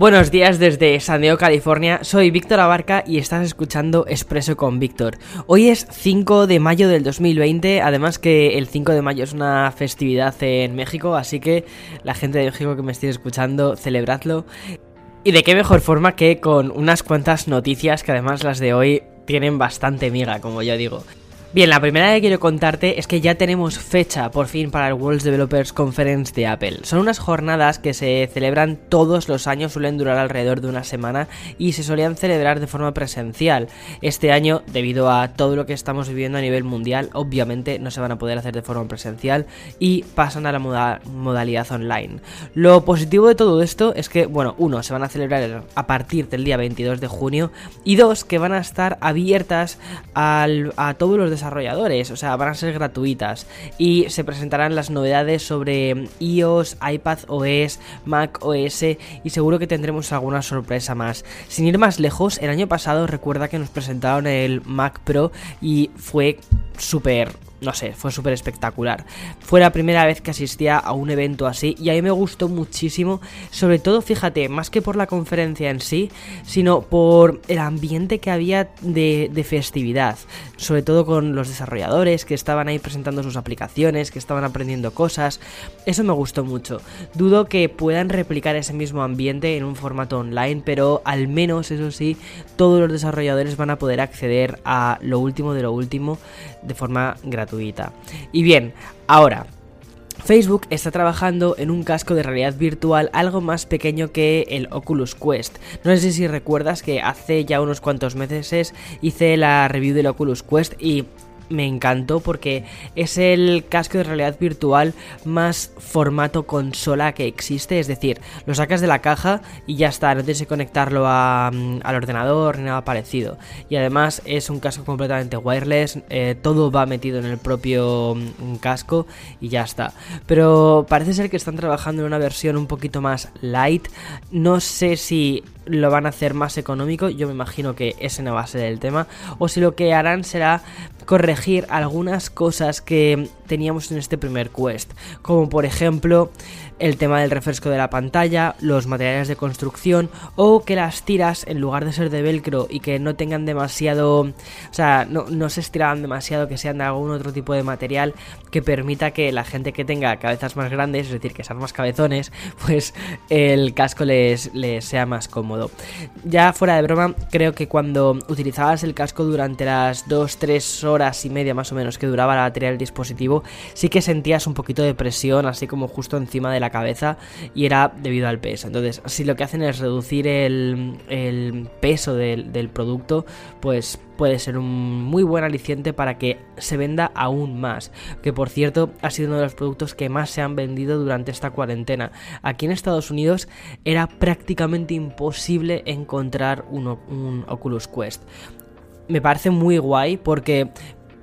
Buenos días desde San Diego, California. Soy Víctor Abarca y estás escuchando Expreso con Víctor. Hoy es 5 de mayo del 2020, además que el 5 de mayo es una festividad en México, así que la gente de México que me estéis escuchando, celebradlo. Y de qué mejor forma que con unas cuantas noticias que además las de hoy tienen bastante miga, como yo digo. Bien, la primera que quiero contarte es que ya tenemos fecha por fin para el World Developers Conference de Apple. Son unas jornadas que se celebran todos los años, suelen durar alrededor de una semana y se solían celebrar de forma presencial. Este año, debido a todo lo que estamos viviendo a nivel mundial, obviamente no se van a poder hacer de forma presencial y pasan a la modalidad online. Lo positivo de todo esto es que, bueno, uno, se van a celebrar a partir del día 22 de junio y dos, que van a estar abiertas a todos los desarrolladores, o sea, van a ser gratuitas y se presentarán las novedades sobre iOS, iPad OS, Mac OS y seguro que tendremos alguna sorpresa más. Sin ir más lejos, el año pasado recuerda que nos presentaron el Mac Pro y fue súper no sé, fue súper espectacular. Fue la primera vez que asistía a un evento así y a mí me gustó muchísimo, sobre todo, fíjate, más que por la conferencia en sí, sino por el ambiente que había de, festividad, sobre todo con los desarrolladores que estaban ahí presentando sus aplicaciones, que estaban aprendiendo cosas, eso me gustó mucho. Dudo que puedan replicar ese mismo ambiente en un formato online, pero al menos, eso sí, todos los desarrolladores van a poder acceder a lo último de lo último de forma gratuita. Y bien, ahora, Facebook está trabajando en un casco de realidad virtual algo más pequeño que el Oculus Quest. No sé si recuerdas que hace ya unos cuantos meses hice la review del Oculus Quest y me encantó porque es el casco de realidad virtual más formato consola que existe, es decir, lo sacas de la caja y ya está, no tienes que conectarlo mm, al ordenador ni nada parecido. Y además es un casco completamente wireless, eh, todo va metido en el propio mm, casco y ya está. Pero parece ser que están trabajando en una versión un poquito más light, no sé si lo van a hacer más económico, yo me imagino que ese no va a ser el tema, o si lo que harán será corregir algunas cosas que teníamos en este primer quest, como por ejemplo el tema del refresco de la pantalla, los materiales de construcción o que las tiras en lugar de ser de velcro y que no tengan demasiado, o sea, no, se estiraban demasiado, que sean de algún otro tipo de material que permita que la gente que tenga cabezas más grandes, es decir, que sean más cabezones, pues el casco les sea más cómodo. Ya fuera de broma, creo que cuando utilizabas el casco durante las 2-3 horas y media más o menos que duraba la batería del dispositivo, sí que sentías un poquito de presión, así como justo encima de la cabeza y era debido al peso. Entonces, si lo que hacen es reducir el, peso del, del producto, pues puede ser un muy buen aliciente para que se venda aún más. Que por cierto ha sido uno de los productos que más se han vendido durante esta cuarentena. Aquí en Estados Unidos era prácticamente imposible encontrar un Oculus Quest. Me parece muy guay porque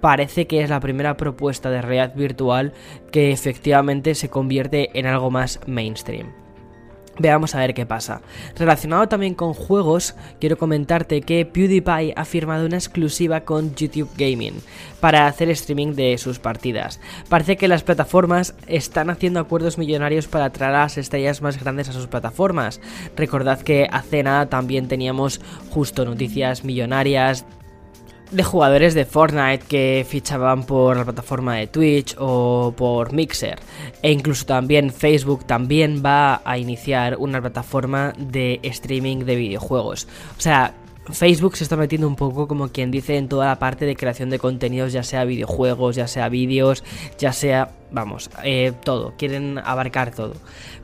parece que es la primera propuesta de realidad virtual que efectivamente se convierte en algo más mainstream. Veamos a ver qué pasa. Relacionado también con juegos, quiero comentarte que PewDiePie ha firmado una exclusiva con YouTube Gaming para hacer streaming de sus partidas. Parece que las plataformas están haciendo acuerdos millonarios para traer a las estrellas más grandes a sus plataformas. Recordad que hace nada también teníamos justo noticias millonarias de jugadores de Fortnite que fichaban por la plataforma de Twitch o por Mixer. E incluso también Facebook también va a iniciar una plataforma de streaming de videojuegos. O sea, Facebook se está metiendo un poco como quien dice en toda la parte de creación de contenidos, ya sea videojuegos, ya sea vídeos, ya sea, vamos, eh, todo. Quieren abarcar todo.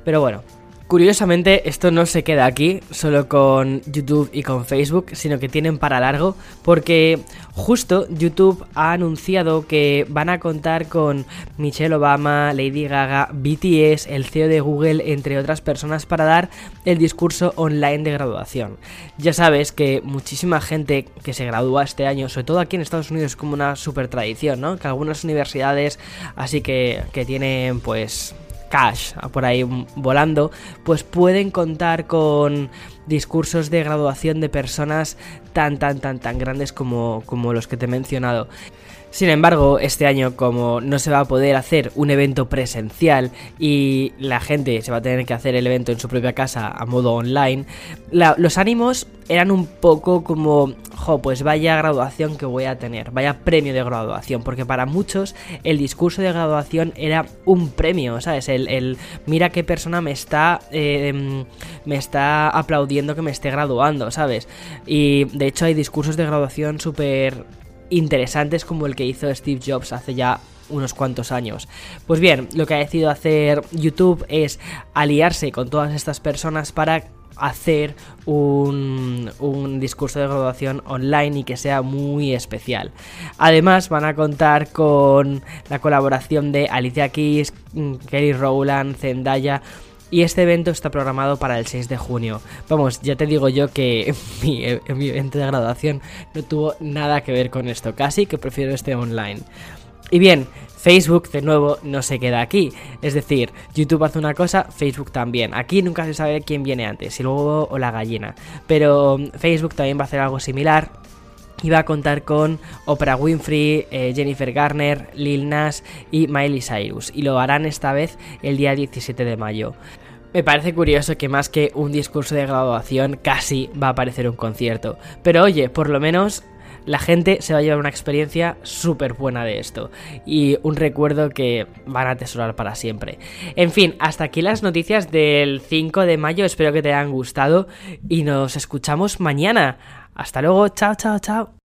Pero bueno, Curiosamente, esto no se queda aquí, solo con YouTube y con Facebook, sino que tienen para largo, porque justo YouTube ha anunciado que van a contar con Michelle Obama, Lady Gaga, BTS, el CEO de Google, entre otras personas, para dar el discurso online de graduación. Ya sabes que muchísima gente que se gradúa este año, sobre todo aquí en Estados Unidos, es como una super tradición, ¿no? Que algunas universidades así que, que tienen pues cash por ahí volando, pues pueden contar con discursos de graduación de personas tan, tan, tan, tan grandes como, como los que te he mencionado. Sin embargo, este año como no se va a poder hacer un evento presencial y la gente se va a tener que hacer el evento en su propia casa a modo online, los ánimos eran un poco como, jo, pues vaya graduación que voy a tener, vaya premio de graduación, porque para muchos el discurso de graduación era un premio, ¿sabes? El, mira qué persona me está, em, me está aplaudiendo que me esté graduando, ¿sabes? Y de hecho hay discursos de graduación súper interesantes como el que hizo Steve Jobs hace ya unos cuantos años. Pues bien, lo que ha decidido hacer YouTube es aliarse con todas estas personas para hacer un, un, discurso de graduación online y que sea muy especial. Además van a contar con la colaboración de Alicia Keys, Kelly Rowland, Zendaya, y este evento está programado para el 6 de junio. Vamos, ya te digo yo que mi, mi evento de graduación no tuvo nada que ver con esto, casi que prefiero este online. Y bien, Facebook de nuevo no se queda aquí. Es decir, YouTube hace una cosa, Facebook también. Aquí nunca se sabe quién viene antes, si luego o la gallina. Pero mm, Facebook también va a hacer algo similar y va a contar con Oprah Winfrey, eh, Jennifer Garner, Lil Nas y Miley Cyrus. Y lo harán esta vez el día 17 de mayo. Me parece curioso que más que un discurso de graduación casi va a aparecer un concierto. Pero oye, por lo menos la gente se va a llevar una experiencia súper buena de esto y un recuerdo que van a atesorar para siempre. En fin, hasta aquí las noticias del 5 de mayo, espero que te hayan gustado y nos escuchamos mañana. Hasta luego, chao, chao, chao.